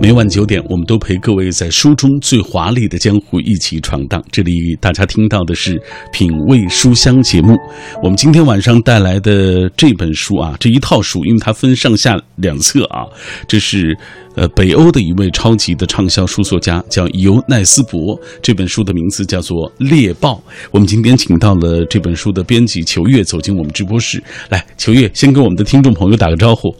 每晚九点，我们都陪各位在书中最华丽的江湖一起闯荡。这里大家听到的是品味书香节目。我们今天晚上带来的这本书啊，这一套书，因为它分上下两册啊，这是呃北欧的一位超级的畅销书作家，叫尤奈斯伯。这本书的名字叫做《猎豹》。我们今天请到了这本书的编辑裘月走进我们直播室，来，裘月先跟我们的听众朋友打个招呼。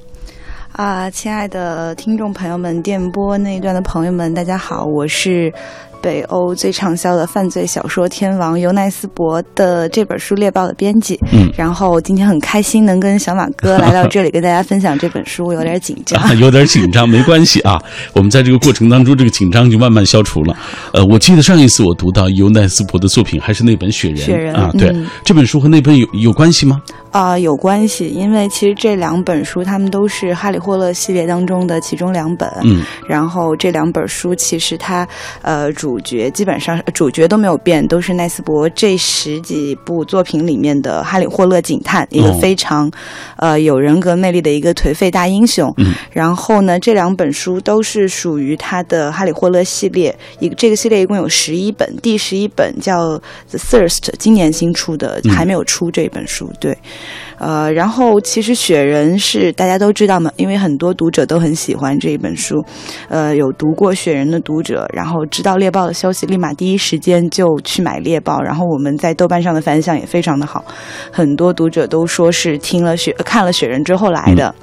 啊，亲爱的听众朋友们，电波那一段的朋友们，大家好，我是北欧最畅销的犯罪小说天王尤奈斯博的这本书《猎豹》的编辑。嗯，然后今天很开心能跟小马哥来到这里跟大家分享这本书，有点紧张，有点紧张，没关系啊，我们在这个过程当中，这个紧张就慢慢消除了。呃，我记得上一次我读到尤奈斯博的作品还是那本《雪人》，雪人啊，对，嗯这本书和那本有有关系吗？啊、有关系，因为其实这两本书他们都是《哈利霍勒》系列当中的其中两本。嗯，然后这两本书其实它呃主角基本上呃主角都没有变，都是奈斯伯这十几部作品里面的哈利霍勒警探，一个哦非常、呃有人格魅力的一个颓废大英雄。嗯，然后呢，这两本书都是属于他的哈利霍勒系列，一个这个系列一共有十一本，第十一本叫《The Thirst》，今年新出的，嗯还没有出这本书。对。呃，然后其实雪人是大家都知道嘛，因为很多读者都很喜欢这一本书，呃，有读过雪人的读者，然后知道猎豹的消息，立马第一时间就去买猎豹，然后我们在豆瓣上的反响也非常的好，很多读者都说是听了雪看了雪人之后来的。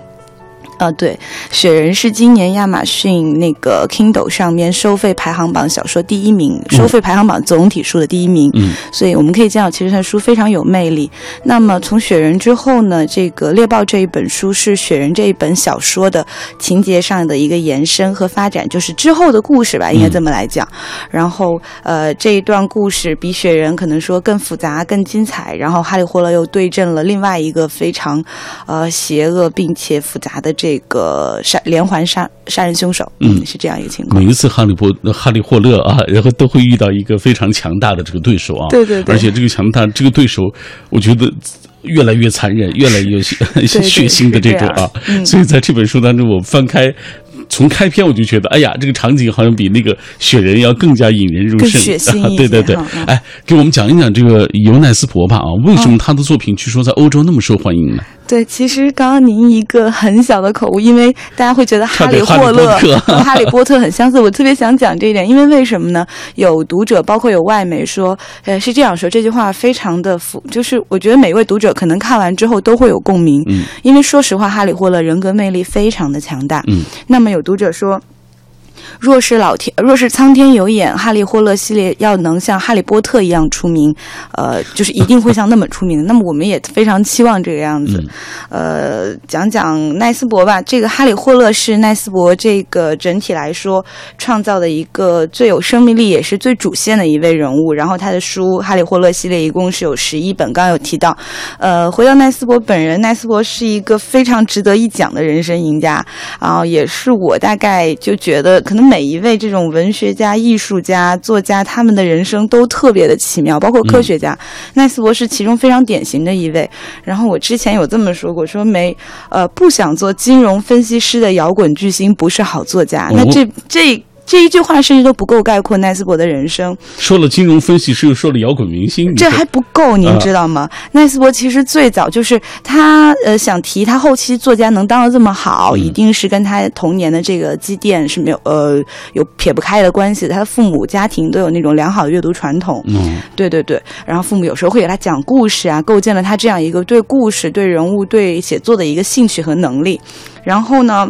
呃，对，雪人是今年亚马逊那个 Kindle 上面收费排行榜小说第一名，收费排行榜总体数的第一名。嗯，所以我们可以见到，其实它书非常有魅力。那么从《雪人》之后呢，这个《猎豹》这一本书是《雪人》这一本小说的情节上的一个延伸和发展，就是之后的故事吧，应该这么来讲。然后呃，这一段故事比《雪人》可能说更复杂、更精彩。然后哈利霍勒又对阵了另外一个非常呃邪恶并且复杂的这个杀连环杀杀人凶手。嗯是这样一个情况每。一次哈利波哈利霍勒啊，然后都会遇到一个非常强大的这个对手啊，对对对而且这个强大这个对手，我觉得。越来越残忍，越来越血血腥的这种啊，所以在这本书当中，我翻开，从开篇我就觉得，哎呀，这个场景好像比那个雪人要更加引人入胜，对对对哎，给我们讲一讲这个尤奈斯伯吧啊，为什么他的作品据说在欧洲那么受欢迎呢？对，其实刚刚您一个很小的口误，因为大家会觉得哈利霍勒和哈利波特很相似，我特别想讲这一点，因为为什么呢？有读者，包括有外媒说，呃，是这样说，这句话非常的符，就是我觉得每位读者可能看完之后都会有共鸣，嗯因为说实话，哈利霍勒人格魅力非常的强大，嗯，那么有读者说。若是老天，若是苍天有眼，哈利霍勒系列要能像哈利波特一样出名，呃，就是一定会像那么出名的。那么我们也非常期望这个样子。呃，讲讲奈斯伯吧。这个哈利霍勒是奈斯伯这个整体来说创造的一个最有生命力，也是最主线的一位人物。然后他的书《哈利霍勒》系列一共是有十一本，刚刚有提到。呃，回到奈斯伯本人，奈斯伯是一个非常值得一讲的人生赢家，然后也是我大概就觉得，可能每一位这种文学家、艺术家、作家，他们的人生都特别的奇妙，包括科学家，奈斯博士其中非常典型的一位。然后我之前有这么说过，说没呃不想做金融分析师的摇滚巨星不是好作家。那哦这这。这一句话甚至都不够概括奈斯伯的人生，说了金融分析师，又说了摇滚明星，这还不够，您啊知道吗？奈斯伯其实最早就是他呃想提他后期作家能当得这么好，嗯一定是跟他童年的这个积淀是没有呃有撇不开的关系的。他的父母家庭都有那种良好的阅读传统，嗯对对对，然后父母有时候会给他讲故事啊，构建了他这样一个对故事、对人物、对写作的一个兴趣和能力。然后呢？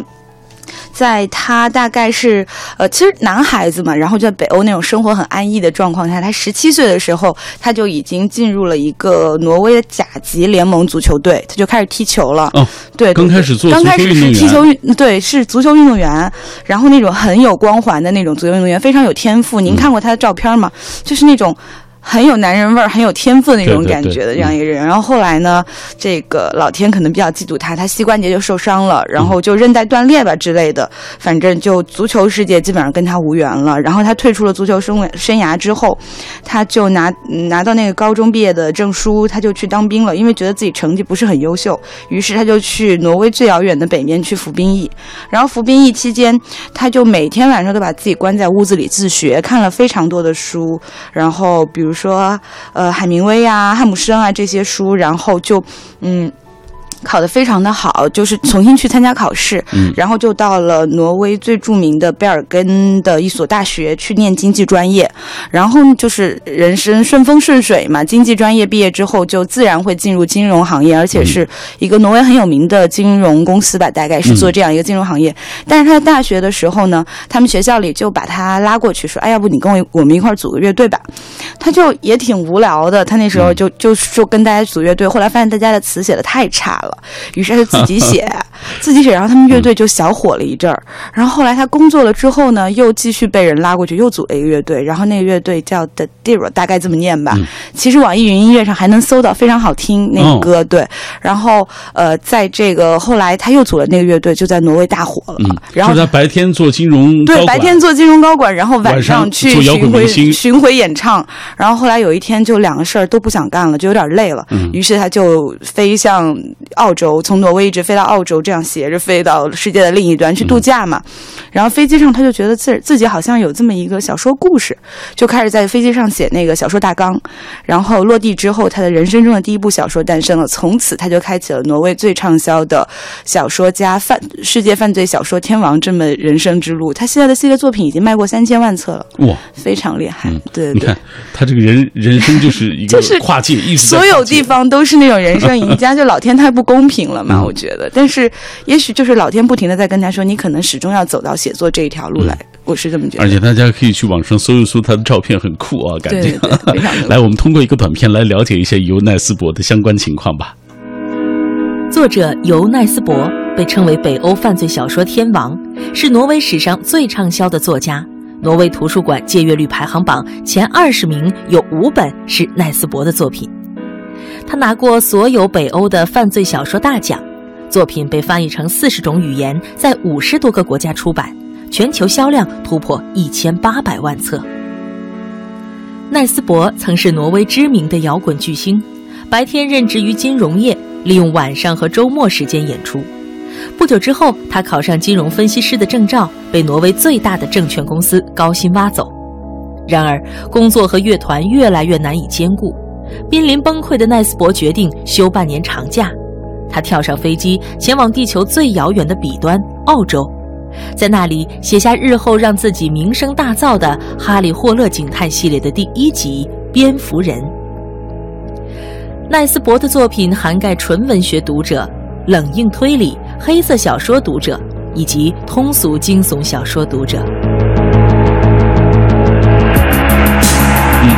在他大概是呃，其实男孩子嘛，然后就在北欧那种生活很安逸的状况下，他十七岁的时候，他就已经进入了一个挪威的甲级联盟足球队，他就开始踢球了。哦，对，刚开始做刚开始足球运动员是踢球运，对，是足球运动员，然后那种很有光环的那种足球运动员，非常有天赋。您看过他的照片吗？就是那种。很有男人味儿、很有天赋的那种感觉的这样一个人。然后后来呢，这个老天可能比较嫉妒他，他膝关节就受伤了，然后就韧带断裂吧之类的，反正就足球世界基本上跟他无缘了。然后他退出了足球生生涯之后，他就拿嗯拿到那个高中毕业的证书，他就去当兵了，因为觉得自己成绩不是很优秀，于是他就去挪威最遥远的北面去服兵役。然后服兵役期间，他就每天晚上都把自己关在屋子里自学，看了非常多的书，然后比如说呃海明威啊、汉姆生啊这些书，然后就嗯。考得非常的好，就是重新去参加考试，嗯。然后就到了挪威最著名的贝尔根的一所大学去念经济专业，然后就是人生顺风顺水嘛，经济专业毕业之后就自然会进入金融行业，而且是一个挪威很有名的金融公司吧，大概是做这样一个金融行业。但是他在大学的时候呢，他们学校里就把他拉过去说，哎，要不你跟我我们一块儿组个乐队吧？他就也挺无聊的，他那时候就就就跟大家组乐队，后来发现大家的词写的太差了，于是他就自己写，自己写，然后他们乐队就小火了一阵儿。然后后来他工作了之后呢，又继续被人拉过去，又组了一个乐队，然后那个乐队叫 The Diro，大概这么念吧。其实网易云音乐上还能搜到，非常好听那个歌。对，然后呃，在这个后来他又组了那个乐队，就在挪威大火了。嗯，然后就是他白天做金融高对，白天做金融高管，然后晚晚上上去巡回巡回演唱。然后后来有一天就两个事儿都不想干了，就有点累了。嗯于是他就飞向澳洲，从挪威一直飞到澳洲，这样斜着飞到世界的另一端去度假嘛。然后飞机上他就觉得自自己好像有这么一个小说故事，就开始在飞机上写那个小说大纲。然后落地之后，他的人生中的第一部小说诞生了，从此他就开启了挪威最畅销的小说家犯世界犯罪小说天王这么人生之路。他现在的系列作品已经卖过三千万册了，哇，非常厉害。嗯对对对你看。他这个人人生就是一个就是跨界，一直在所有地方都是那种人生赢家，就老天太不公平了嘛，嗯我觉得。但是也许就是老天不停的在跟他说，你可能始终要走到写作这一条路来，我是这么觉得。而且大家可以去网上搜一搜他的照片，很酷啊，感觉。来，我们通过一个短片来了解一下尤奈斯伯的相关情况吧。作者尤奈斯伯被称为北欧犯罪小说天王，是挪威史上最畅销的作家。挪威图书馆借阅率排行榜前二十名有五本是奈斯伯的作品。他拿过所有北欧的犯罪小说大奖，作品被翻译成四十种语言，在五十多个国家出版，全球销量突破一千八百万册。奈斯伯曾是挪威知名的摇滚巨星，白天任职于金融业，利用晚上和周末时间演出。不久之后，他考上金融分析师的证照，被挪威最大的证券公司高薪挖走。然而，工作和乐团越来越难以兼顾，濒临崩溃的奈斯伯决定休半年长假。他跳上飞机，前往地球最遥远的彼端——澳洲，在那里写下日后让自己名声大噪的《哈利·霍勒警探》系列的第一集《蝙蝠人》。奈斯伯的作品涵盖纯文学读者、冷硬推理、黑色小说读者以及通俗惊悚小说读者。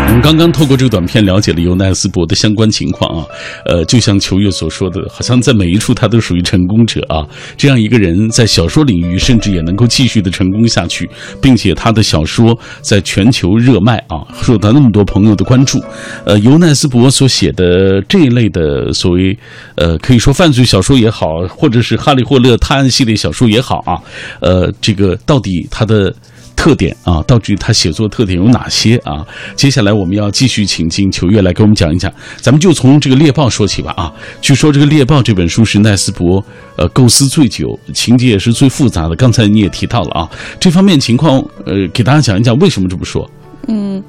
我们刚刚透过这个短片了解了尤奈斯伯的相关情况啊，呃，就像球月所说的，好像在每一处他都属于成功者啊。这样一个人在小说领域甚至也能够继续的成功下去，并且他的小说在全球热卖啊，受到那么多朋友的关注。呃，尤奈斯伯所写的这一类的所谓呃，可以说犯罪小说也好，或者是哈利霍勒探案系列小说也好啊，呃，这个到底他的。特点啊，到底他写作特点有哪些啊？接下来我们要继续请进秋月来给我们讲一讲。咱们就从这个《猎豹》说起吧啊。据说这个《猎豹》这本书是奈斯伯呃构思最久，情节也是最复杂的。刚才你也提到了啊，这方面情况呃，给大家讲一讲为什么这么说。嗯。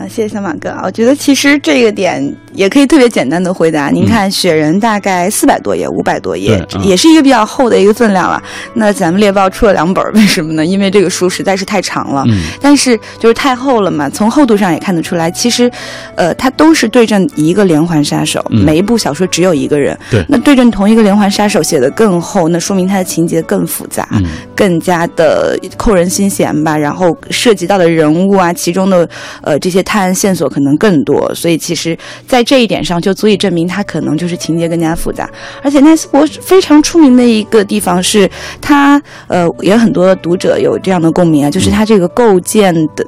啊，谢谢小马哥啊！我觉得其实这个点也可以特别简单的回答。您看，《雪人》大概四百多页，五百多页，也是一个比较厚的一个分量了。那咱们猎豹出了两本，为什么呢？因为这个书实在是太长了，嗯但是就是太厚了嘛。从厚度上也看得出来，其实，呃，它都是对阵一个连环杀手，嗯每一部小说只有一个人。对那对阵同一个连环杀手写的更厚，那说明它的情节更复杂。嗯更加的扣人心弦吧，然后涉及到的人物啊，其中的呃这些探案线索可能更多，所以其实，在这一点上就足以证明他可能就是情节更加复杂。而且奈斯伯非常出名的一个地方是他，呃，也很多读者有这样的共鸣啊，就是他这个构建的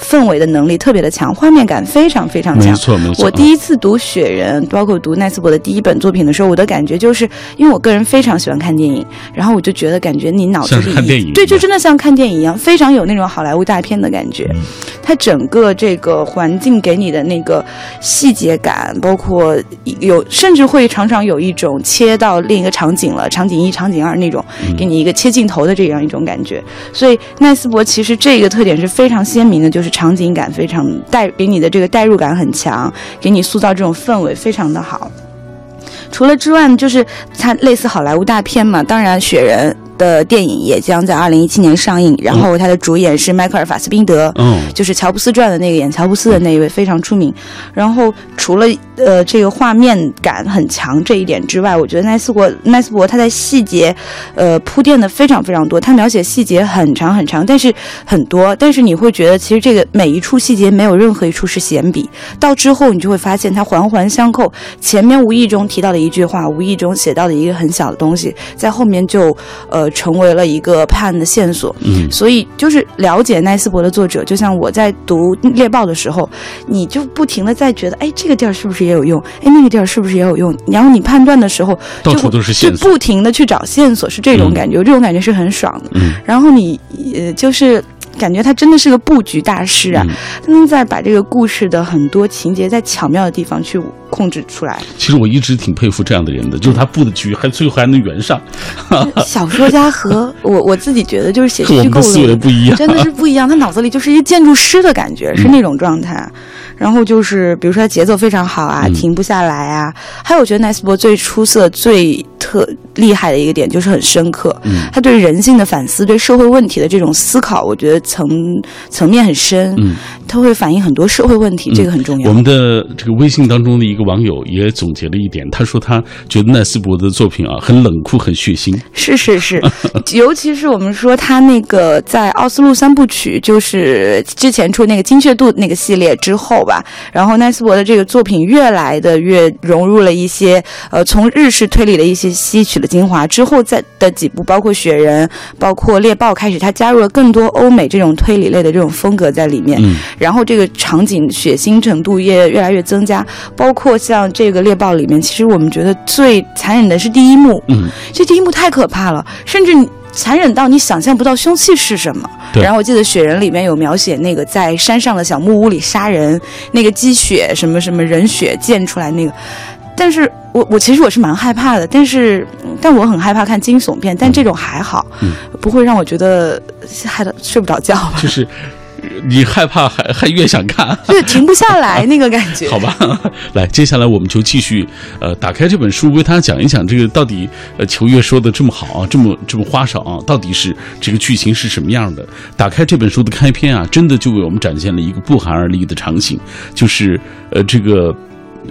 氛围的能力特别的强，画面感非常非常强。没错没错。我第一次读《雪人》，包括读奈斯伯的第一本作品的时候，我的感觉就是，因为我个人非常喜欢看电影，然后我就觉得感觉你脑子里看电影，对，就真的像看电影一样，非常有那种好莱坞大片的感觉。它整个这个环境给你的那个细节感，包括有甚至会常常有一种切到另一个场景了，场景一、场景二那种，给你一个切镜头的这样一种感觉。所以奈斯伯其实这个特点是非常鲜明的，就是场景感非常带给你的这个代入感很强，给你塑造这种氛围非常的好。除了之外，就是它类似好莱坞大片嘛，当然雪人。的电影也将在二零一七年上映，然后他的主演是迈克尔·法斯宾德，嗯，就是乔布斯传的那个演乔布斯的那一位，非常出名。然后除了呃这个画面感很强这一点之外，我觉得奈斯伯奈斯伯他在细节呃铺垫的非常非常多，他描写细节很长很长，但是很多，但是你会觉得其实这个每一处细节没有任何一处是闲笔，到之后你就会发现它环环相扣，前面无意中提到的一句话，无意中写到的一个很小的东西，在后面就呃。成为了一个判案的线索，嗯，所以就是了解奈斯伯的作者，就像我在读《猎豹》的时候，你就不停的在觉得，哎，这个地儿是不是也有用？哎，那个地儿是不是也有用？然后你判断的时候，到处都是线索，就不停的去找线索，是这种感觉，这种感觉是很爽的。嗯，然后你呃，就是感觉他真的是个布局大师啊，他能在把这个故事的很多情节在巧妙的地方去。控制出来。其实我一直挺佩服这样的人的，就是他布的局还最后还能圆上。小说家和 我我自己觉得就是写虚构的思维不一样，真的是不一样。他脑子里就是一个建筑师的感觉，是那种状态。然后就是比如说他节奏非常好啊，停不下来啊。还有我觉得奈斯伯最出色、最特厉害的一个点就是很深刻。嗯，他对人性的反思、对社会问题的这种思考，我觉得层层面很深。嗯，他会反映很多社会问题，这个很重要。我们的这个微信当中的一个。网友也总结了一点，他说他觉得奈斯伯的作品啊很冷酷、很血腥。是是是，尤其是我们说他那个在奥斯陆三部曲，就是之前出那个精确度那个系列之后吧，然后奈斯伯的这个作品越来的越融入了一些呃从日式推理的一些吸取了精华之后，在的几部包括雪人、包括猎豹开始，他加入了更多欧美这种推理类的这种风格在里面。嗯，然后这个场景血腥程度也越来越增加，包括。像这个猎豹里面，其实我们觉得最残忍的是第一幕，嗯，这第一幕太可怕了，甚至残忍到你想象不到凶器是什么。对。然后我记得《雪人》里面有描写那个在山上的小木屋里杀人，那个积雪什么什么人血溅出来那个，但是我我其实我是蛮害怕的，但是但我很害怕看惊悚片，但这种还好，嗯，不会让我觉得害得睡不着觉吧？就是。你害怕还还越想看，就是停不下来那个感觉。好吧，来，接下来我们就继续，呃，打开这本书，为大家讲一讲这个到底，呃，秋月说的这么好啊，这么这么花哨啊，到底是这个剧情是什么样的？打开这本书的开篇啊，真的就为我们展现了一个不寒而栗的场景，就是呃，这个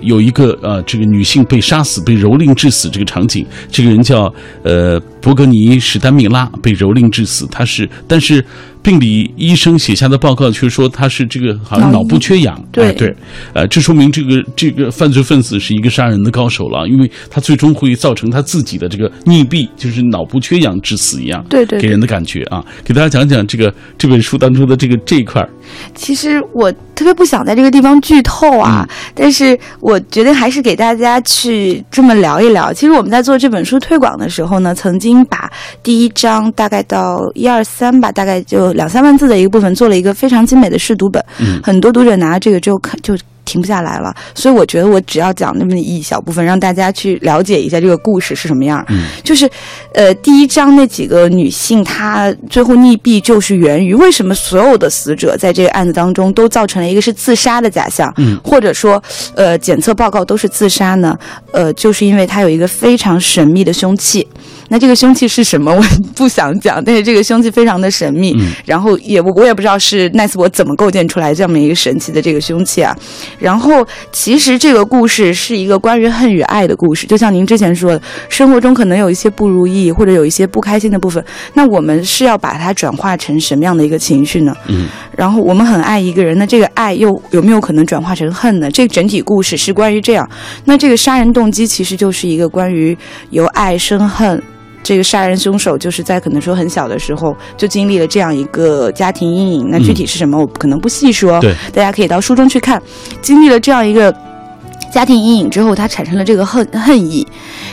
有一个呃，这个女性被杀死、被蹂躏致死这个场景，这个人叫呃伯格尼史丹米拉，被蹂躏致死，她是，但是。病理医生写下的报告却说他是这个好像脑部缺氧，对。对，呃，这说明这个这个犯罪分子是一个杀人的高手了，因为他最终会造成他自己的这个溺毙，就是脑部缺氧致死一样，对对，给人的感觉啊，给大家讲讲这个这本书当中的这个这一块其实我特别不想在这个地方剧透啊，但是我觉得还是给大家去这么聊一聊。其实我们在做这本书推广的时候呢，曾经把第一章大概到一二三吧，大概就。两三万字的一个部分，做了一个非常精美的试读本，很多读者拿这个之后看就停不下来了。所以我觉得我只要讲那么一小部分，让大家去了解一下这个故事是什么样。就是，呃，第一章那几个女性，她最后溺毙，就是源于为什么所有的死者在这个案子当中都造成了一个是自杀的假象，或者说，呃，检测报告都是自杀呢？呃，就是因为它有一个非常神秘的凶器。那这个凶器是什么？我不想讲，但是这个凶器非常的神秘，然后也我我也不知道是奈斯伯怎么构建出来这么一个神奇的这个凶器啊。然后其实这个故事是一个关于恨与爱的故事，就像您之前说的，生活中可能有一些不如意或者有一些不开心的部分，那我们是要把它转化成什么样的一个情绪呢？嗯。然后我们很爱一个人，那这个爱又有没有可能转化成恨呢？这个整体故事是关于这样。那这个杀人动机其实就是一个关于由爱生恨。这个杀人凶手就是在可能说很小的时候就经历了这样一个家庭阴影。那具体是什么，我可能不细说。对，大家可以到书中去看。经历了这样一个。家庭阴影之后，他产生了这个恨恨意，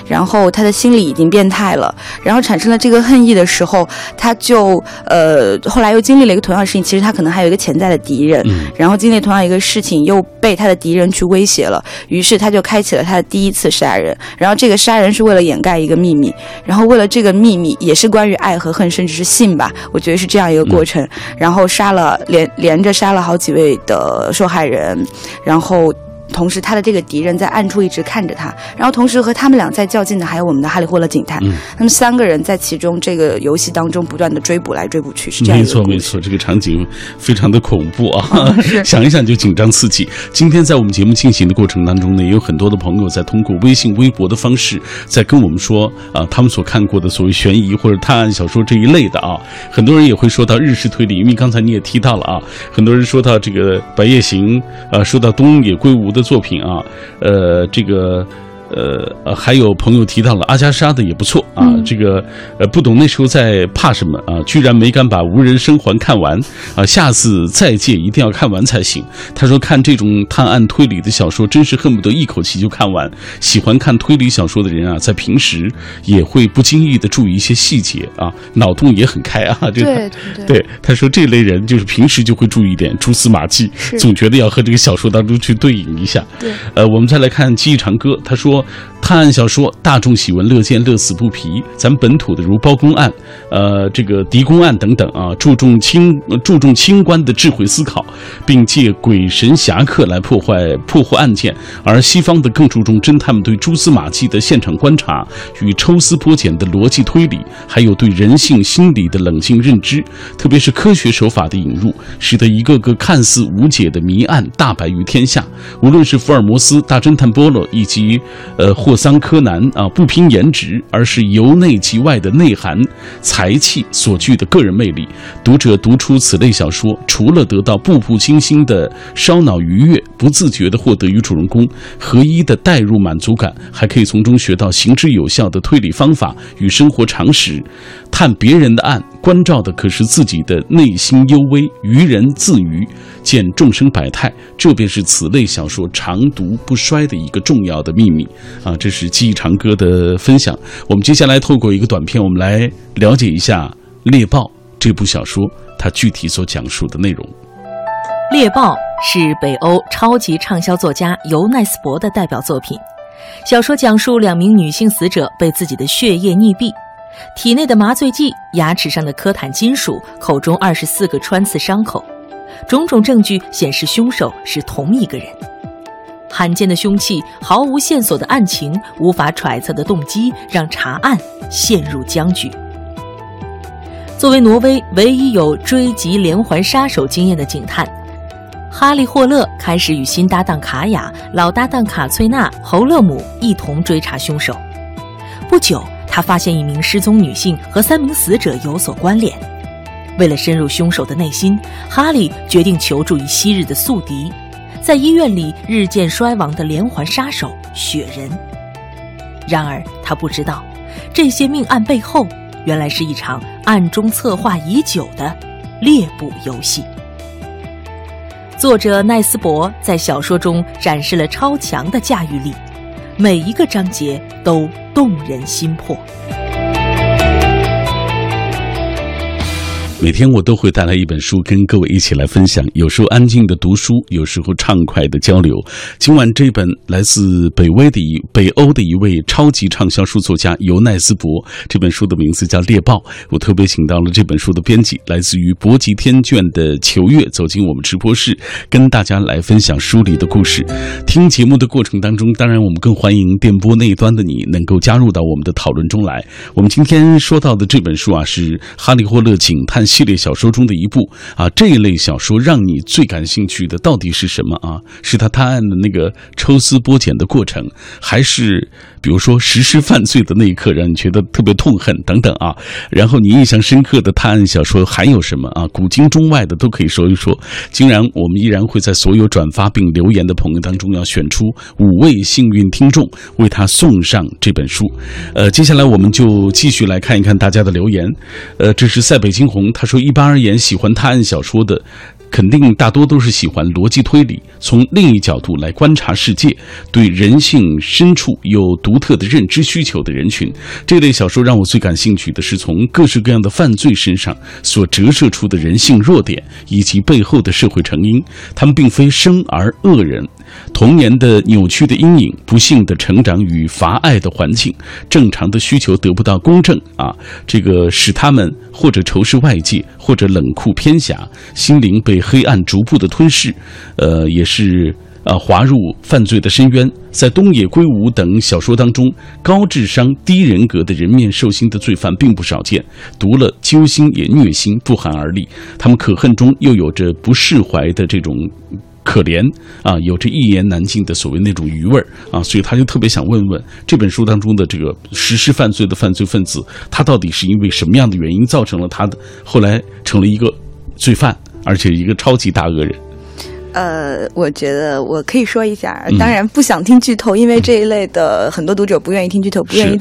然后他的心理已经变态了，然后产生了这个恨意的时候，他就呃后来又经历了一个同样的事情，其实他可能还有一个潜在的敌人，然后经历同样一个事情又被他的敌人去威胁了，于是他就开启了他的第一次杀人，然后这个杀人是为了掩盖一个秘密，然后为了这个秘密也是关于爱和恨，甚至是性吧，我觉得是这样一个过程，然后杀了连连着杀了好几位的受害人，然后。同时，他的这个敌人在暗处一直看着他，然后同时和他们俩在较劲的还有我们的哈利霍勒警探。嗯，他们三个人在其中这个游戏当中不断的追捕来追捕去，是这样。没错，没错，这个场景非常的恐怖啊！想一想就紧张刺激。今天在我们节目进行的过程当中呢，也有很多的朋友在通过微信、微博的方式在跟我们说啊，他们所看过的所谓悬疑或者探案小说这一类的啊，很多人也会说到日式推理，因为刚才你也提到了啊，很多人说到这个《白夜行》，啊，说到东野圭吾的。的作品啊，呃，这个。呃呃，还有朋友提到了阿加莎的也不错啊，这个呃不懂那时候在怕什么啊，居然没敢把无人生还看完啊，下次再借一定要看完才行。他说看这种探案推理的小说，真是恨不得一口气就看完。喜欢看推理小说的人啊，在平时也会不经意的注意一些细节啊，脑洞也很开啊。对对对，他说这类人就是平时就会注意点蛛丝马迹，总觉得要和这个小说当中去对应一下。对，呃，我们再来看《记忆长歌》，他说。探案小说大众喜闻乐见，乐此不疲。咱本土的如包公案，呃，这个狄公案等等啊，注重清注重清官的智慧思考，并借鬼神侠客来破坏破获案件；而西方的更注重侦探们对蛛丝马迹的现场观察与抽丝剥茧的逻辑推理，还有对人性心理的冷静认知。特别是科学手法的引入，使得一个个看似无解的谜案大白于天下。无论是福尔摩斯、大侦探波洛，以及呃。霍桑、柯南啊，不拼颜值，而是由内及外的内涵、才气所具的个人魅力。读者读出此类小说，除了得到步步惊心的烧脑愉悦，不自觉地获得与主人公合一的代入满足感，还可以从中学到行之有效的推理方法与生活常识。探别人的案，关照的可是自己的内心幽微；愚人自娱，见众生百态，这便是此类小说长读不衰的一个重要的秘密啊！这是记忆长歌的分享。我们接下来透过一个短片，我们来了解一下《猎豹》这部小说它具体所讲述的内容。《猎豹》是北欧超级畅销作家尤奈斯伯的代表作品。小说讲述两名女性死者被自己的血液溺毙。体内的麻醉剂、牙齿上的科坦金属、口中二十四个穿刺伤口，种种证据显示凶手是同一个人。罕见的凶器、毫无线索的案情、无法揣测的动机，让查案陷入僵局。作为挪威唯一有追击连环杀手经验的警探，哈利·霍勒开始与新搭档卡雅、老搭档卡翠娜·侯勒姆一同追查凶手。不久。他发现一名失踪女性和三名死者有所关联。为了深入凶手的内心，哈利决定求助于昔日的宿敌，在医院里日渐衰亡的连环杀手雪人。然而，他不知道，这些命案背后，原来是一场暗中策划已久的猎捕游戏。作者奈斯伯在小说中展示了超强的驾驭力，每一个章节都。动人心魄。每天我都会带来一本书跟各位一起来分享，有时候安静的读书，有时候畅快的交流。今晚这本来自北威的一北欧的一位超级畅销书作家尤奈斯伯，这本书的名字叫《猎豹》。我特别请到了这本书的编辑，来自于博吉天卷的裘月，走进我们直播室，跟大家来分享书里的故事。听节目的过程当中，当然我们更欢迎电波那一端的你能够加入到我们的讨论中来。我们今天说到的这本书啊，是《哈利·霍勒警探》。系列小说中的一部啊。这一类小说让你最感兴趣的到底是什么啊？是他探案的那个抽丝剥茧的过程，还是比如说实施犯罪的那一刻让你觉得特别痛恨等等啊？然后你印象深刻的探案小说还有什么啊？古今中外的都可以说一说。竟然我们依然会在所有转发并留言的朋友当中要选出五位幸运听众，为他送上这本书。呃，接下来我们就继续来看一看大家的留言。呃，这是塞北惊鸿，他说：一般而言，喜欢探案小说的。肯定大多都是喜欢逻辑推理，从另一角度来观察世界，对人性深处有独特的认知需求的人群。这类小说让我最感兴趣的是从各式各样的犯罪身上所折射出的人性弱点以及背后的社会成因。他们并非生而恶人。童年的扭曲的阴影，不幸的成长与乏爱的环境，正常的需求得不到公正啊，这个使他们或者仇视外界，或者冷酷偏狭，心灵被黑暗逐步的吞噬，呃，也是呃滑入犯罪的深渊。在东野圭吾等小说当中，高智商低人格的人面兽心的罪犯并不少见，读了揪心也虐心，不寒而栗。他们可恨中又有着不释怀的这种。可怜啊，有着一言难尽的所谓那种余味儿啊，所以他就特别想问问这本书当中的这个实施犯罪的犯罪分子，他到底是因为什么样的原因造成了他的后来成了一个罪犯，而且一个超级大恶人。呃，我觉得我可以说一下，当然不想听剧透，因为这一类的很多读者不愿意听剧透，不愿意，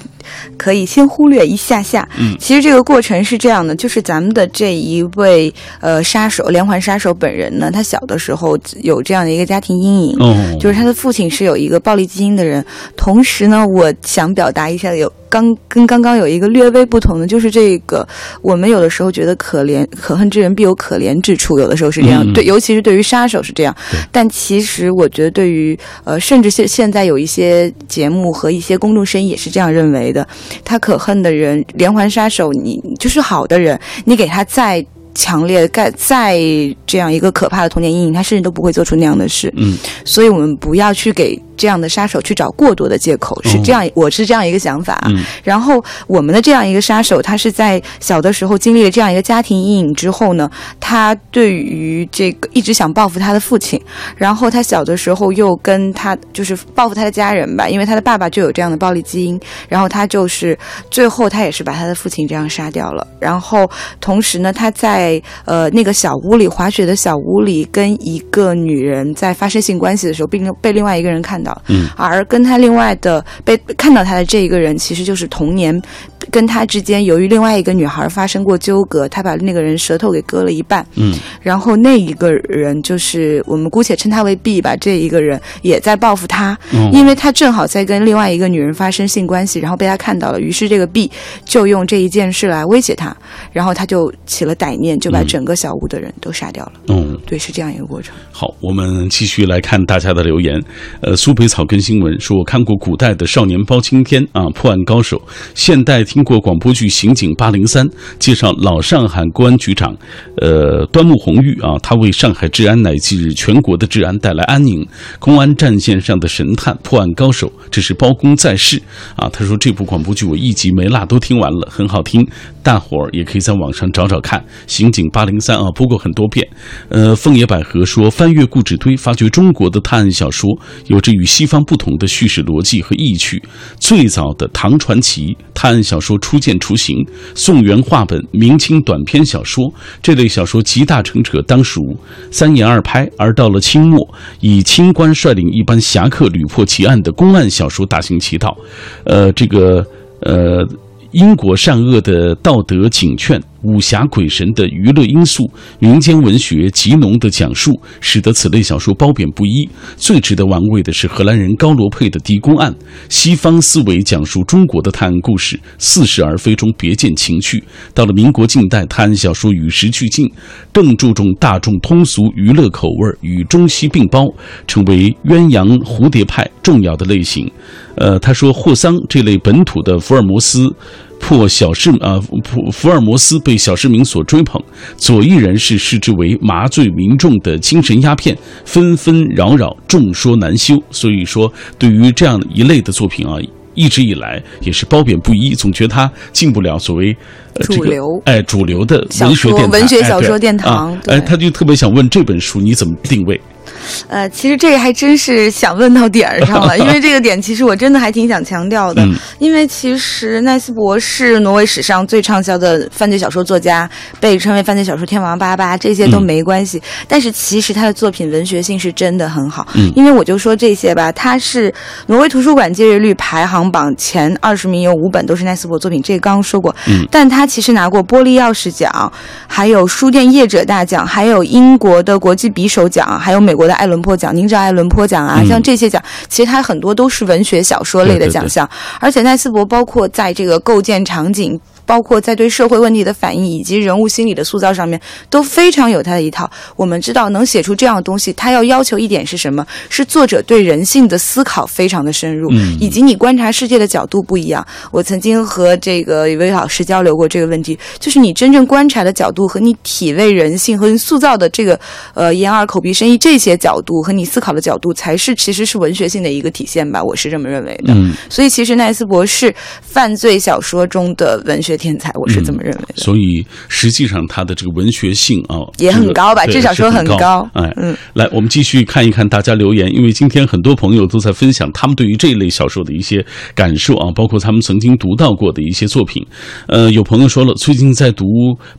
可以先忽略一下下。嗯，其实这个过程是这样的，就是咱们的这一位呃杀手连环杀手本人呢，他小的时候有这样的一个家庭阴影，哦，就是他的父亲是有一个暴力基因的人，同时呢，我想表达一下有。刚跟刚刚有一个略微不同的，就是这个，我们有的时候觉得可怜可恨之人必有可怜之处，有的时候是这样，对，尤其是对于杀手是这样。但其实我觉得，对于呃，甚至现现在有一些节目和一些公众声音也是这样认为的。他可恨的人，连环杀手，你就是好的人，你给他再强烈、再再这样一个可怕的童年阴影，他甚至都不会做出那样的事。嗯，所以我们不要去给。这样的杀手去找过多的借口，是这样，我是这样一个想法。然后我们的这样一个杀手，他是在小的时候经历了这样一个家庭阴影之后呢，他对于这个一直想报复他的父亲。然后他小的时候又跟他就是报复他的家人吧，因为他的爸爸就有这样的暴力基因。然后他就是最后他也是把他的父亲这样杀掉了。然后同时呢，他在呃那个小屋里滑雪的小屋里，跟一个女人在发生性关系的时候，并被另外一个人看到。嗯，而跟他另外的被看到他的这一个人，其实就是童年跟他之间由于另外一个女孩发生过纠葛，他把那个人舌头给割了一半。嗯，然后那一个人就是我们姑且称他为 B 吧，这一个人也在报复他，因为他正好在跟另外一个女人发生性关系，然后被他看到了，于是这个 B 就用这一件事来威胁他，然后他就起了歹念，就把整个小屋的人都杀掉了。嗯，对，是这样一个过程。好，我们继续来看大家的留言。呃，苏。北草根新闻说：“我看过古代的少年包青天啊，破案高手；现代听过广播剧《刑警八零三》，介绍老上海公安局长，呃，端木红玉啊，他为上海治安乃至全国的治安带来安宁。公安战线上的神探、破案高手，这是包公在世啊。”他说：“这部广播剧我一集没落都听完了，很好听，大伙儿也可以在网上找找看《刑警八零三》啊，播过很多遍。”呃，凤野百合说：“翻阅故纸堆，发掘中国的探案小说有着与。”西方不同的叙事逻辑和意趣，最早的唐传奇探案小说初见雏形，宋元话本、明清短篇小说这类小说集大成者当属三言二拍，而到了清末，以清官率领一班侠客屡破奇案的公案小说大行其道，呃，这个呃。因果善恶的道德警劝，武侠鬼神的娱乐因素，民间文学极浓的讲述，使得此类小说褒贬不一。最值得玩味的是荷兰人高罗佩的《狄公案》，西方思维讲述中国的探案故事，似是而非中别见情趣。到了民国近代，探案小说与时俱进，更注重大众通俗娱乐口味，与中西并包，成为鸳鸯蝴蝶派重要的类型。呃，他说霍桑这类本土的福尔摩斯破小市啊，福福尔摩斯被小市民所追捧，左翼人士视之为麻醉民众的精神鸦片，纷纷扰扰，众说难休。所以说，对于这样一类的作品啊。一直以来也是褒贬不一，总觉得他进不了所谓、呃、这个主流哎主流的文学殿堂文学小说殿堂哎，他就特别想问这本书你怎么定位？呃，其实这个还真是想问到点儿上了，因为这个点其实我真的还挺想强调的。嗯因为其实奈斯博是挪威史上最畅销的犯罪小说作家，被称为犯罪小说天王八八，这些都嗯没关系。但是其实他的作品文学性是真的很好。嗯因为我就说这些吧，他是挪威图书馆借阅率排行榜前二十名有五本都是奈斯博作品，这个刚刚说过。嗯但他其实拿过玻璃钥匙奖，还有书店业者大奖，还有英国的国际匕首奖，还有美国的艾伦坡奖。您知道艾伦坡奖啊？嗯像这些奖，其实它很多都是文学小说类对对对的奖项。而且奈斯伯包括在这个构建场景。包括在对社会问题的反应以及人物心理的塑造上面，都非常有他的一套。我们知道，能写出这样的东西，他要要求一点是什么？是作者对人性的思考非常的深入，嗯以及你观察世界的角度不一样。我曾经和这个一位老师交流过这个问题，就是你真正观察的角度和你体味人性和你塑造的这个呃眼耳口鼻身意这些角度和你思考的角度，才是其实是文学性的一个体现吧，我是这么认为的。嗯，所以其实奈斯博士犯罪小说中的文学天才，我是这么认为的。所以实际上他的这个文学性啊也很高吧至少说很高哎，嗯，来，我们继续看一看大家留言，因为今天很多朋友都在分享他们对于这一类小说的一些感受啊，包括他们曾经读到过的一些作品。呃，有朋友说了，最近在读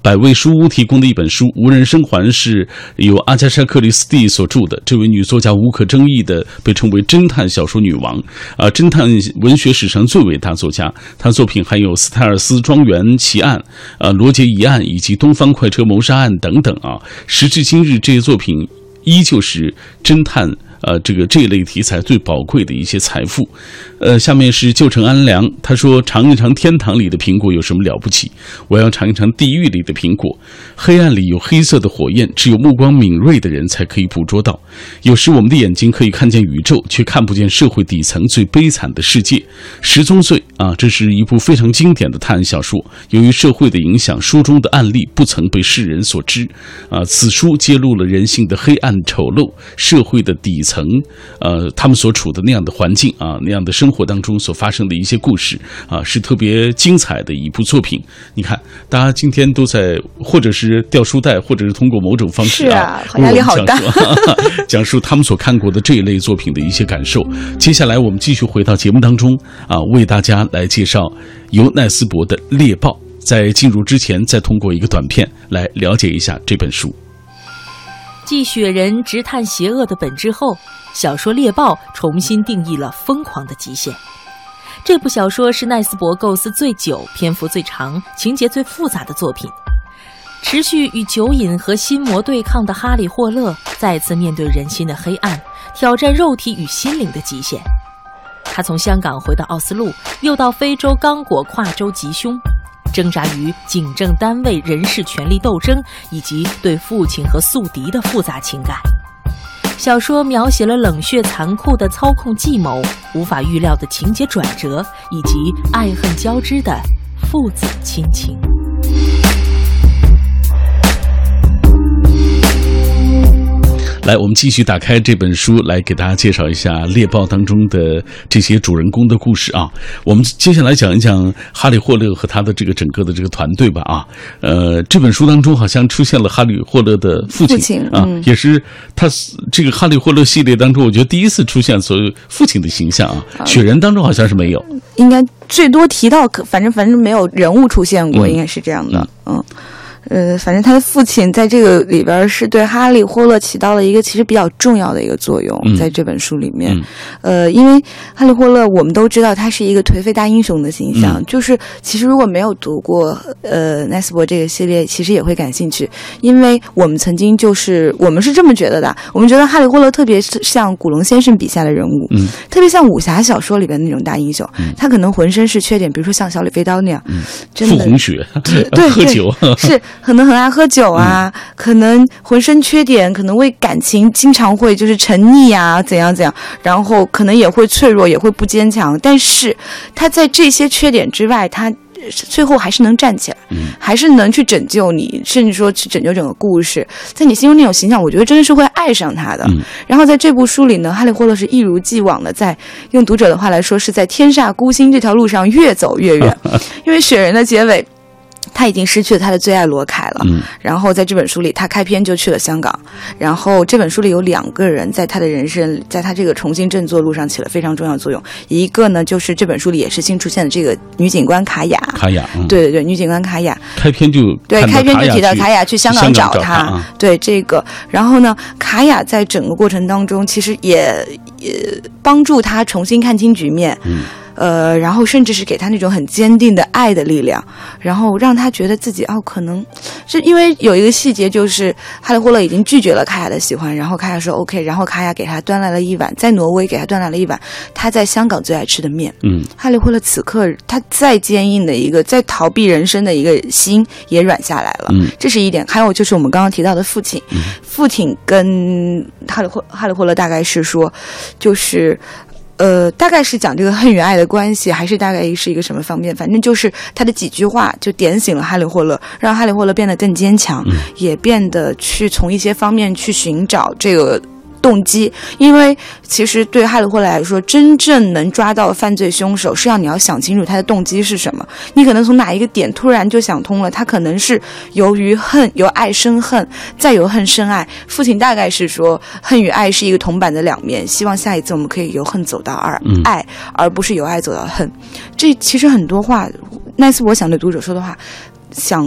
百味书屋提供的一本书《无人生还》，是由阿加莎·克里斯蒂所著的。这位女作家无可争议的被称为侦探小说女王啊、侦探文学史上最伟大作家。她作品还有《斯泰尔斯庄园奇案》、呃《罗杰疑案》以及《东方快车谋杀案》等等啊。时至今日，这些作品依旧是侦探。呃，这个这一类题材最宝贵的一些财富，呃，下面是旧城安良，他说：“尝一尝天堂里的苹果有什么了不起？我要尝一尝地狱里的苹果。黑暗里有黑色的火焰，只有目光敏锐的人才可以捕捉到。有时我们的眼睛可以看见宇宙，却看不见社会底层最悲惨的世界。十宗罪啊，这是一部非常经典的探案小说。由于社会的影响，书中的案例不曾被世人所知。啊，此书揭露了人性的黑暗丑陋，社会的底层，呃，他们所处的那样的环境啊，那样的生活当中所发生的一些故事啊，是特别精彩的一部作品。你看，大家今天都在，或者是掉书袋，或者是通过某种方式啊压力好大 讲述他们所看过的这一类作品的一些感受。接下来我们继续回到节目当中啊，为大家来介绍由奈斯伯的《猎豹》。在进入之前，再通过一个短片来了解一下这本书。继《雪人》直探邪恶的本质后，小说《猎豹》重新定义了疯狂的极限。这部小说是奈斯伯构思最久、篇幅最长、情节最复杂的作品。持续与酒瘾和心魔对抗的哈里·霍勒再次面对人心的黑暗，挑战肉体与心灵的极限。他从香港回到奥斯陆，又到非洲刚果跨州吉凶，挣扎于警政单位人事权力斗争以及对父亲和宿敌的复杂情感。小说描写了冷血残酷的操控计谋、无法预料的情节转折，以及爱恨交织的父子亲情。来，我们继续打开这本书，来给大家介绍一下《猎豹》当中的这些主人公的故事啊。我们接下来讲一讲哈利·霍勒和他的这个整个的这个团队吧啊。呃，这本书当中好像出现了哈利·霍勒的父亲父亲啊，嗯也是他这个哈利·霍勒系列当中，我觉得第一次出现所有父亲的形象啊。雪人当中好像是没有，应该最多提到，可反正反正没有人物出现过，嗯应该是这样的，嗯。呃，反正他的父亲在这个里边是对哈利·霍勒起到了一个其实比较重要的一个作用，嗯。在这本书里面。嗯。呃，因为哈利·霍勒我们都知道他是一个颓废大英雄的形象，嗯。就是其实如果没有读过呃奈斯伯这个系列，其实也会感兴趣，因为我们曾经就是我们是这么觉得的，我们觉得哈利·霍勒特别像古龙先生笔下的人物，嗯。特别像武侠小说里边那种大英雄，他可能浑身是缺点，比如说像小李飞刀那样，真的傅红雪对 喝酒，是可能很爱喝酒啊，可能浑身缺点，可能为感情经常会就是沉溺啊，怎样怎样，然后可能也会脆弱，也会不坚强。但是他在这些缺点之外，他最后还是能站起来，嗯还是能去拯救你，甚至说去拯救整个故事。在你心中那种形象，我觉得真的是会爱上他的。嗯然后在这部书里呢，哈利·霍勒是一如既往的在用读者的话来说，是在天煞孤星这条路上越走越远。因为雪人的结尾，他已经失去了他的最爱罗凯了。嗯然后在这本书里，他开篇就去了香港。然后这本书里有两个人在他的人生，在他这个重新振作路上起了非常重要的作用。一个呢，就是这本书里也是新出现的这个女警官卡雅。卡雅，嗯，对对对，女警官卡雅，开篇就对，开篇就提到卡雅去香港找找啊对这个，然后呢，卡雅在整个过程当中，其实也也帮助他重新看清局面，嗯呃，然后甚至是给他那种很坚定的爱的力量，然后让他觉得自己哦，可能是因为有一个细节，就是哈利霍勒已经拒绝了卡雅的喜欢，然后卡雅说 OK，然后卡雅给他端来了一碗，在挪威给他端来了一碗他在香港最爱吃的面，嗯哈利霍勒此刻他再坚硬的一个在逃避人生的一个心也软下来了，嗯这是一点。还有就是我们刚刚提到的父亲，父亲跟哈利霍哈利霍勒大概是说，就是。呃，大概是讲这个恨与爱的关系，还是大概是一个什么方面？反正就是他的几句话就点醒了哈利霍勒，让哈利霍勒变得更坚强，也变得去从一些方面去寻找这个动机，因为其实对哈利霍勒来说，真正能抓到犯罪凶手是要你要想清楚他的动机是什么。你可能从哪一个点突然就想通了，他可能是由于恨由爱生恨，再由恨生爱。父亲大概是说，恨与爱是一个铜板的两面，希望下一次我们可以由恨走到爱，嗯爱而不是由爱走到恨。这其实很多话，奈斯伯想对读者说的话，想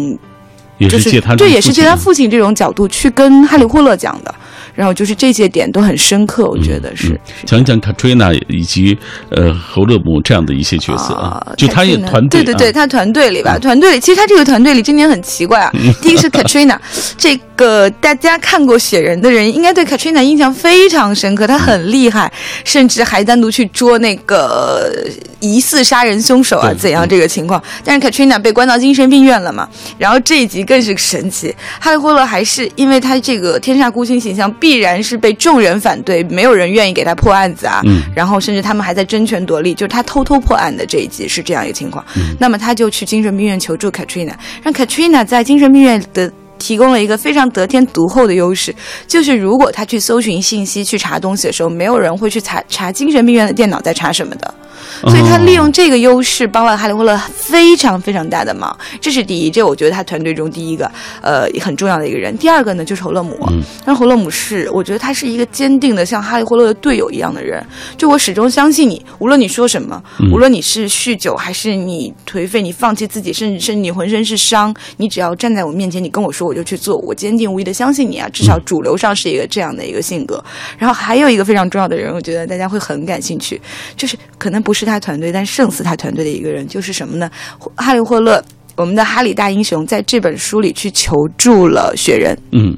也就是是借他这也是借他父父亲这种角度去跟哈利霍勒讲的，然后就是这些点都很深刻，我觉得是。嗯讲一讲 Katrina 以及呃侯勒姆这样的一些角色啊，就他也团队，对对对，啊他团队里吧，团队里其实他这个团队里今年很奇怪啊。第一个是 Katrina，这个大家看过《雪人》的人应该对 Katrina 印象非常深刻，他很厉害，甚至还单独去捉那个疑似杀人凶手啊怎样这个情况。但是 Katrina 被关到精神病院了嘛，然后这一集更是神奇，哈利霍勒还是因为他这个天煞孤星形象必然是被众人反对，没有人愿意给他破案子啊。嗯然后甚至他们还在争权夺利，就是他偷偷破案的这一集是这样一个情况。那么他就去精神病院求助 Katrina，让 Katrina 在精神病院的。提供了一个非常得天独厚的优势，就是如果他去搜寻信息、去查东西的时候，没有人会去查查精神病院的电脑在查什么的。所以他利用这个优势帮了哈利·霍勒非常非常大的忙，这是第一，这我觉得他团队中第一个呃很重要的一个人。第二个呢就是侯勒姆，嗯但侯勒姆是我觉得他是一个坚定的像哈利·霍勒的队友一样的人，就我始终相信你，无论你说什么，无论你是酗酒还是你颓废，你放弃自己，甚至甚至你浑身是伤，你只要站在我面前，你跟我说我就去做，我坚定无疑的相信你啊，至少主流上是一个这样的一个性格。然后还有一个非常重要的人，我觉得大家会很感兴趣，就是可能不是他团队，但胜似他团队的一个人，就是什么呢？哈利·霍勒，我们的哈利大英雄，在这本书里去求助了雪人，嗯，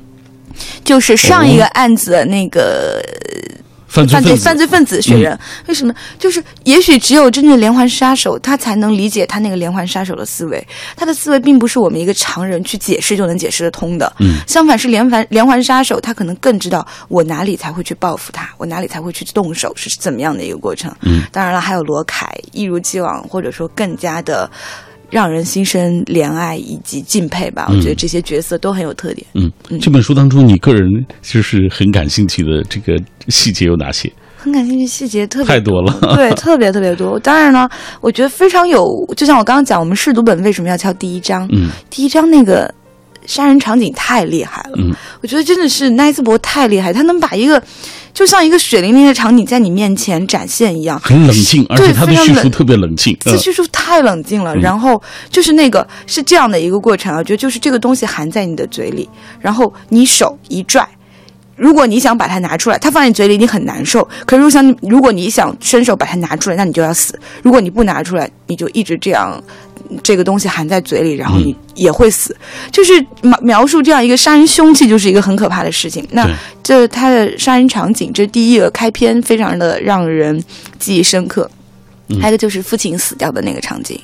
就是上一个案子的那个犯罪，犯罪犯罪分子雪人，为什么？就是也许只有真正连环杀手，他才能理解他那个连环杀手的思维。他的思维并不是我们一个常人去解释就能解释得通的。嗯，相反是连环连环杀手，他可能更知道我哪里才会去报复他，我哪里才会去动手，是怎么样的一个过程。嗯，当然了，还有罗凯，一如既往，或者说更加的。让人心生怜爱以及敬佩吧，我觉得这些角色都很有特点。嗯，这本书当中你个人就是很感兴趣的这个细节有哪些？很感兴趣，细节特别太多了，对，特别特别多。当然呢，我觉得非常有，就像我刚刚讲，我们试读本为什么要敲第一章？嗯第一章那个杀人场景太厉害了，嗯，我觉得真的是奈斯伯太厉害，他能把一个就像一个血淋淋的场景在你面前展现一样，很冷静，而且他的叙述特别冷静。这叙述太冷静了，然后就是那个是这样的一个过程啊，我觉得就是这个东西含在你的嘴里，然后你手一拽。如果你想把它拿出来，它放在你嘴里你很难受。可是如果想，如果你想伸手把它拿出来，那你就要死。如果你不拿出来，你就一直这样，这个东西含在嘴里，然后你也会死。就是描描述这样一个杀人凶器，就是一个很可怕的事情。那这它的杀人场景，这第一个开篇非常的让人记忆深刻。还有一个就是父亲死掉的那个场景，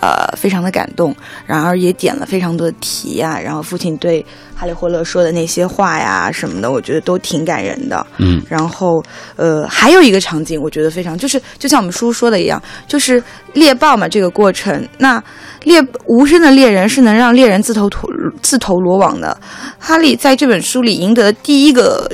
呃，非常的感动，然而也点了非常多的题呀。然后父亲对哈利·霍勒说的那些话呀什么的，我觉得都挺感人的。嗯，然后呃，还有一个场景，我觉得非常就是就像我们书说的一样，就是猎豹嘛这个过程。那猎无声的猎人是能让猎人自投自投罗网的。哈利在这本书里赢得的第一个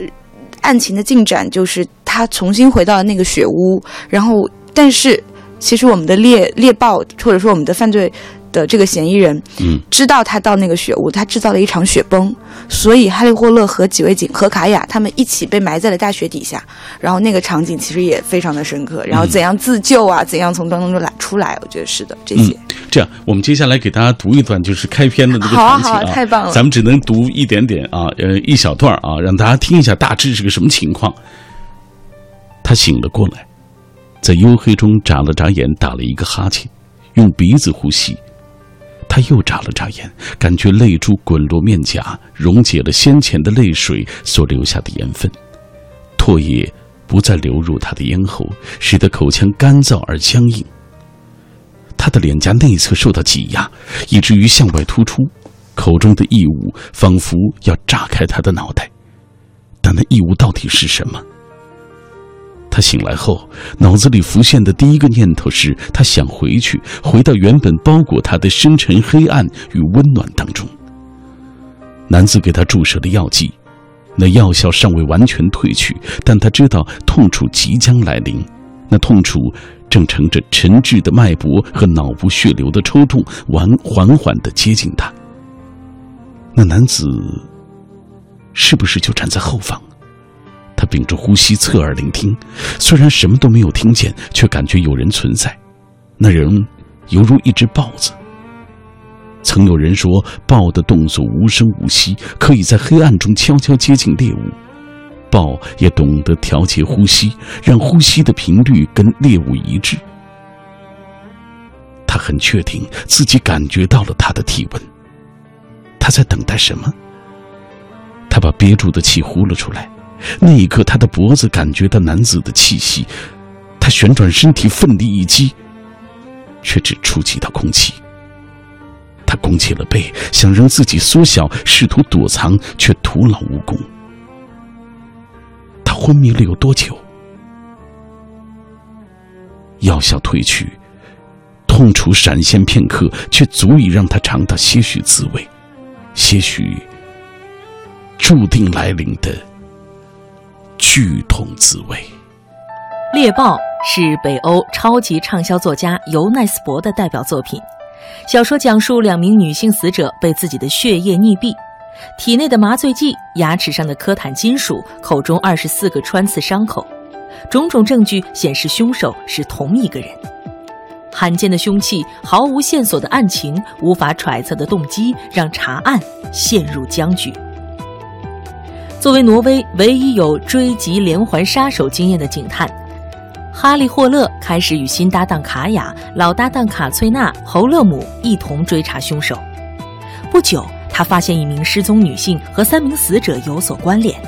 案情的进展，就是他重新回到了那个雪屋，然后。但是，其实我们的猎猎豹，或者说我们的犯罪的这个嫌疑人，嗯，知道他到那个雪屋，他制造了一场雪崩，所以哈利霍勒和几位警和卡雅他们一起被埋在了大雪底下。然后那个场景其实也非常的深刻。然后怎样自救啊？怎样从当中来出来？我觉得是的，这些。这样，我们接下来给大家读一段，就是开篇的那个场景啊，太棒了。咱们只能读一点点啊，呃，一小段啊，让大家听一下大致是个什么情况。他醒了过来。在黝黑中眨了眨眼，打了一个哈欠，用鼻子呼吸。他又眨了眨眼，感觉泪珠滚落面颊，溶解了先前的泪水所留下的盐分，唾液不再流入他的咽喉，使得口腔干燥而僵硬。他的脸颊内侧受到挤压，以至于向外突出，口中的异物仿佛要炸开他的脑袋。但那异物到底是什么？他醒来后，脑子里浮现的第一个念头是，他想回去，回到原本包裹他的深沉黑暗与温暖当中。男子给他注射了药剂，那药效尚未完全褪去，但他知道痛楚即将来临。那痛楚正乘着沉滞的脉搏和脑部血流的抽动，缓缓缓地接近他。那男子是不是就站在后方？他屏住呼吸，侧耳聆听，虽然什么都没有听见，却感觉有人存在。那人犹如一只豹子。曾有人说，豹的动作无声无息，可以在黑暗中悄悄接近猎物。豹也懂得调节呼吸，让呼吸的频率跟猎物一致。他很确定自己感觉到了他的体温。他在等待什么？他把憋住的气呼了出来。那一刻，他的脖子感觉到男子的气息，他旋转身体，奋力一击，却只触及到空气。他弓起了背，想让自己缩小，试图躲藏，却徒劳无功。他昏迷了有多久？药效褪去，痛楚闪现片刻，却足以让他尝到些许滋味，些许注定来临的。剧痛滋味，《猎豹》是北欧超级畅销作家尤奈斯伯的代表作品。小说讲述两名女性死者被自己的血液溺毙，体内的麻醉剂、牙齿上的科坦金属、口中二十四个穿刺伤口，种种证据显示凶手是同一个人。罕见的凶器、毫无线索的案情、无法揣测的动机，让查案陷入僵局。作为挪威唯一有追击连环杀手经验的警探，哈利·霍勒开始与新搭档卡雅、老搭档卡翠娜·侯勒姆一同追查凶手。不久，他发现一名失踪女性和三名死者有所关联。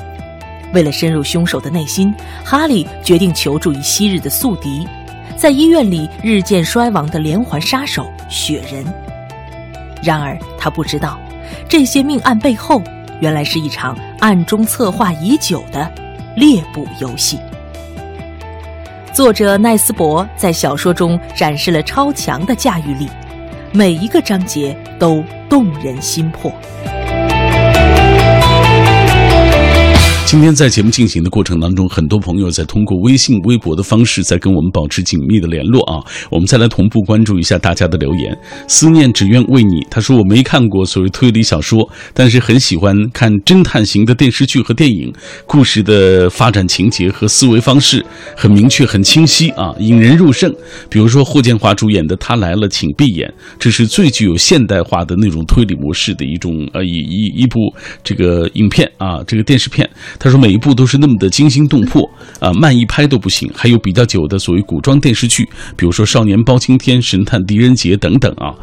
为了深入凶手的内心，哈利决定求助于昔日的宿敌，在医院里日渐衰亡的连环杀手雪人。然而，他不知道，这些命案背后。原来是一场暗中策划已久的猎捕游戏。作者奈斯伯在小说中展示了超强的驾驭力，每一个章节都动人心魄。今天在节目进行的过程当中，很多朋友在通过微信、微博的方式在跟我们保持紧密的联络啊。我们再来同步关注一下大家的留言。思念只愿为你，他说我没看过所谓推理小说，但是很喜欢看侦探型的电视剧和电影，故事的发展情节和思维方式很明确、很清晰啊，引人入胜。比如说霍建华主演的《他来了，请闭眼》，这是最具有现代化的那种推理模式的一种呃一一一部这个影片啊，这个电视片。他说每一部都是那么的惊心动魄啊，慢一拍都不行。还有比较久的所谓古装电视剧，比如说《少年包青天》《神探狄仁杰》等等啊，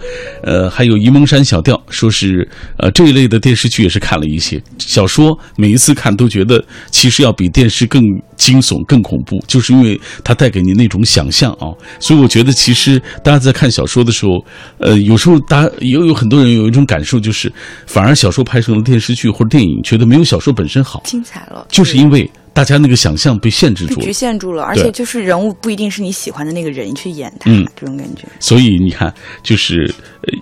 呃，还有《沂蒙山小调》，说是呃这一类的电视剧也是看了一些。小说每一次看都觉得其实要比电视更惊悚、更恐怖，就是因为它带给你那种想象啊。所以我觉得，其实大家在看小说的时候，呃，有时候大家也有很多人有一种感受，就是反而小说拍成了电视剧或者电影，觉得没有小说本身好，精彩了，就是因为。大家那个想象被限制住了，局限住了，而且就是人物不一定是你喜欢的那个人去演他，这种感觉。所以你看，就是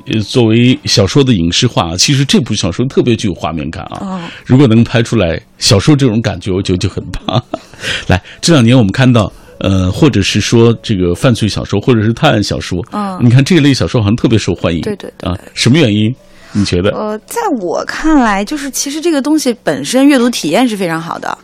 呃，作为小说的影视化，其实这部小说特别具有画面感啊。如果能拍出来小说这种感觉，我觉得就很棒。来，这两年我们看到，呃，或者是说这个犯罪小说，或者是探案小说，嗯，你看这一类小说好像特别受欢迎，对对啊，什么原因？你觉得？呃，在我看来，就是其实这个东西本身阅读体验是非常好的。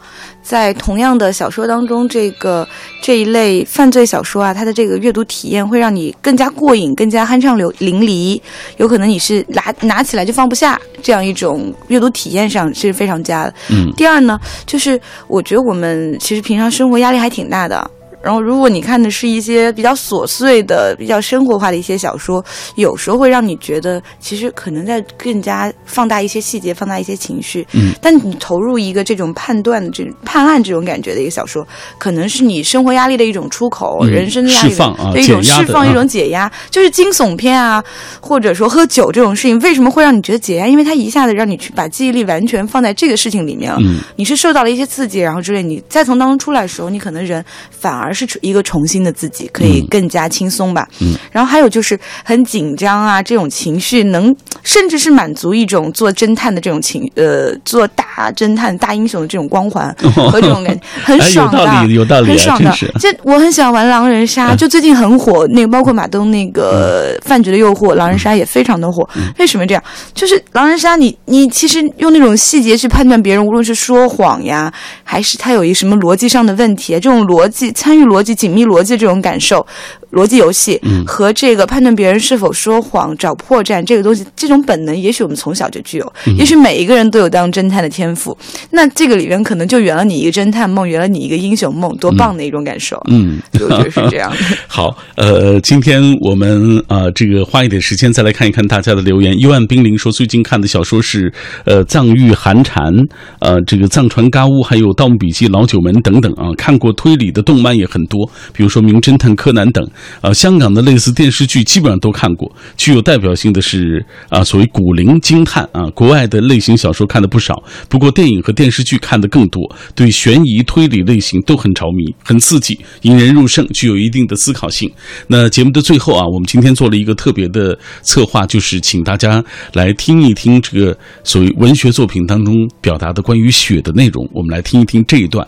在同样的小说当中，这个这一类犯罪小说啊，它的这个阅读体验会让你更加过瘾，更加酣畅流淋漓。有可能你是拿拿起来就放不下，这样一种阅读体验上是非常佳的。嗯。第二呢，就是我觉得我们其实平常生活压力还挺大的。然后，如果你看的是一些比较琐碎的、比较生活化的一些小说，有时候会让你觉得，其实可能在更加放大一些细节，放大一些情绪。嗯。但你投入一个这种判断的、这种判案这种感觉的一个小说，可能是你生活压力的一种出口，人生压力的一种释放、一种解压。就是惊悚片啊，或者说喝酒这种事情，为什么会让你觉得解压？因为它一下子让你去把记忆力完全放在这个事情里面了。嗯。你是受到了一些刺激，然后之类，你再从当中出来的时候，你可能人反而。而是一个重新的自己，可以更加轻松吧。嗯，然后还有就是很紧张啊，这种情绪能甚至是满足一种做侦探的这种情，呃，做大侦探、大英雄的这种光环 和这种感觉，很爽的，有道理，有道理，很爽的。这我很喜欢玩狼人杀，就最近很火，那个包括马东那个《饭局的诱惑》，狼人杀也非常的火。为什么这样？就是狼人杀，你你其实用那种细节去判断别人，无论是说谎呀，还是他有一什么逻辑上的问题，这种逻辑参与。逻辑紧密逻辑这种感受，逻辑游戏和这个判断别人是否说谎、找破绽这个东西，这种本能，也许我们从小就具有，也许每一个人都有当侦探的天赋。那这个里面可能就圆了你一个侦探梦，圆了你一个英雄梦，多棒的一种感受！嗯，我觉得是这样。好，呃，今天我们啊，这个花一点时间再来看一看大家的留言。幽暗冰凌说，最近看的小说是呃《藏玉寒蝉》，呃，这个《藏传嘎乌》，还有《盗墓笔记》《老九门》等等啊。看过推理的动漫也。很多，比如说《名侦探柯南》等，呃，香港的类似电视剧基本上都看过。具有代表性的是啊，所谓古灵精探啊，国外的类型小说看的不少，不过电影和电视剧看的更多。对悬疑推理类型都很着迷，很刺激，引人入胜，具有一定的思考性。那节目的最后啊，我们今天做了一个特别的策划，就是请大家来听一听这个所谓文学作品当中表达的关于雪的内容。我们来听一听这一段。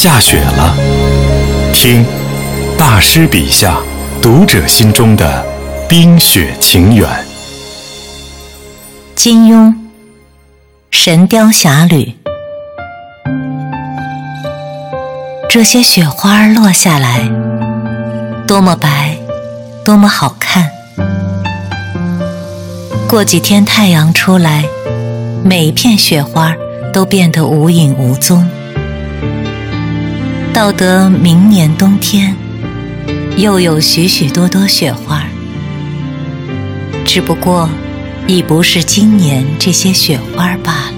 下雪了，听大师笔下读者心中的冰雪情缘。金庸《神雕侠侣》，这些雪花落下来，多么白，多么好看。过几天太阳出来，每一片雪花都变得无影无踪。到得明年冬天，又有许许多多雪花，只不过已不是今年这些雪花罢了。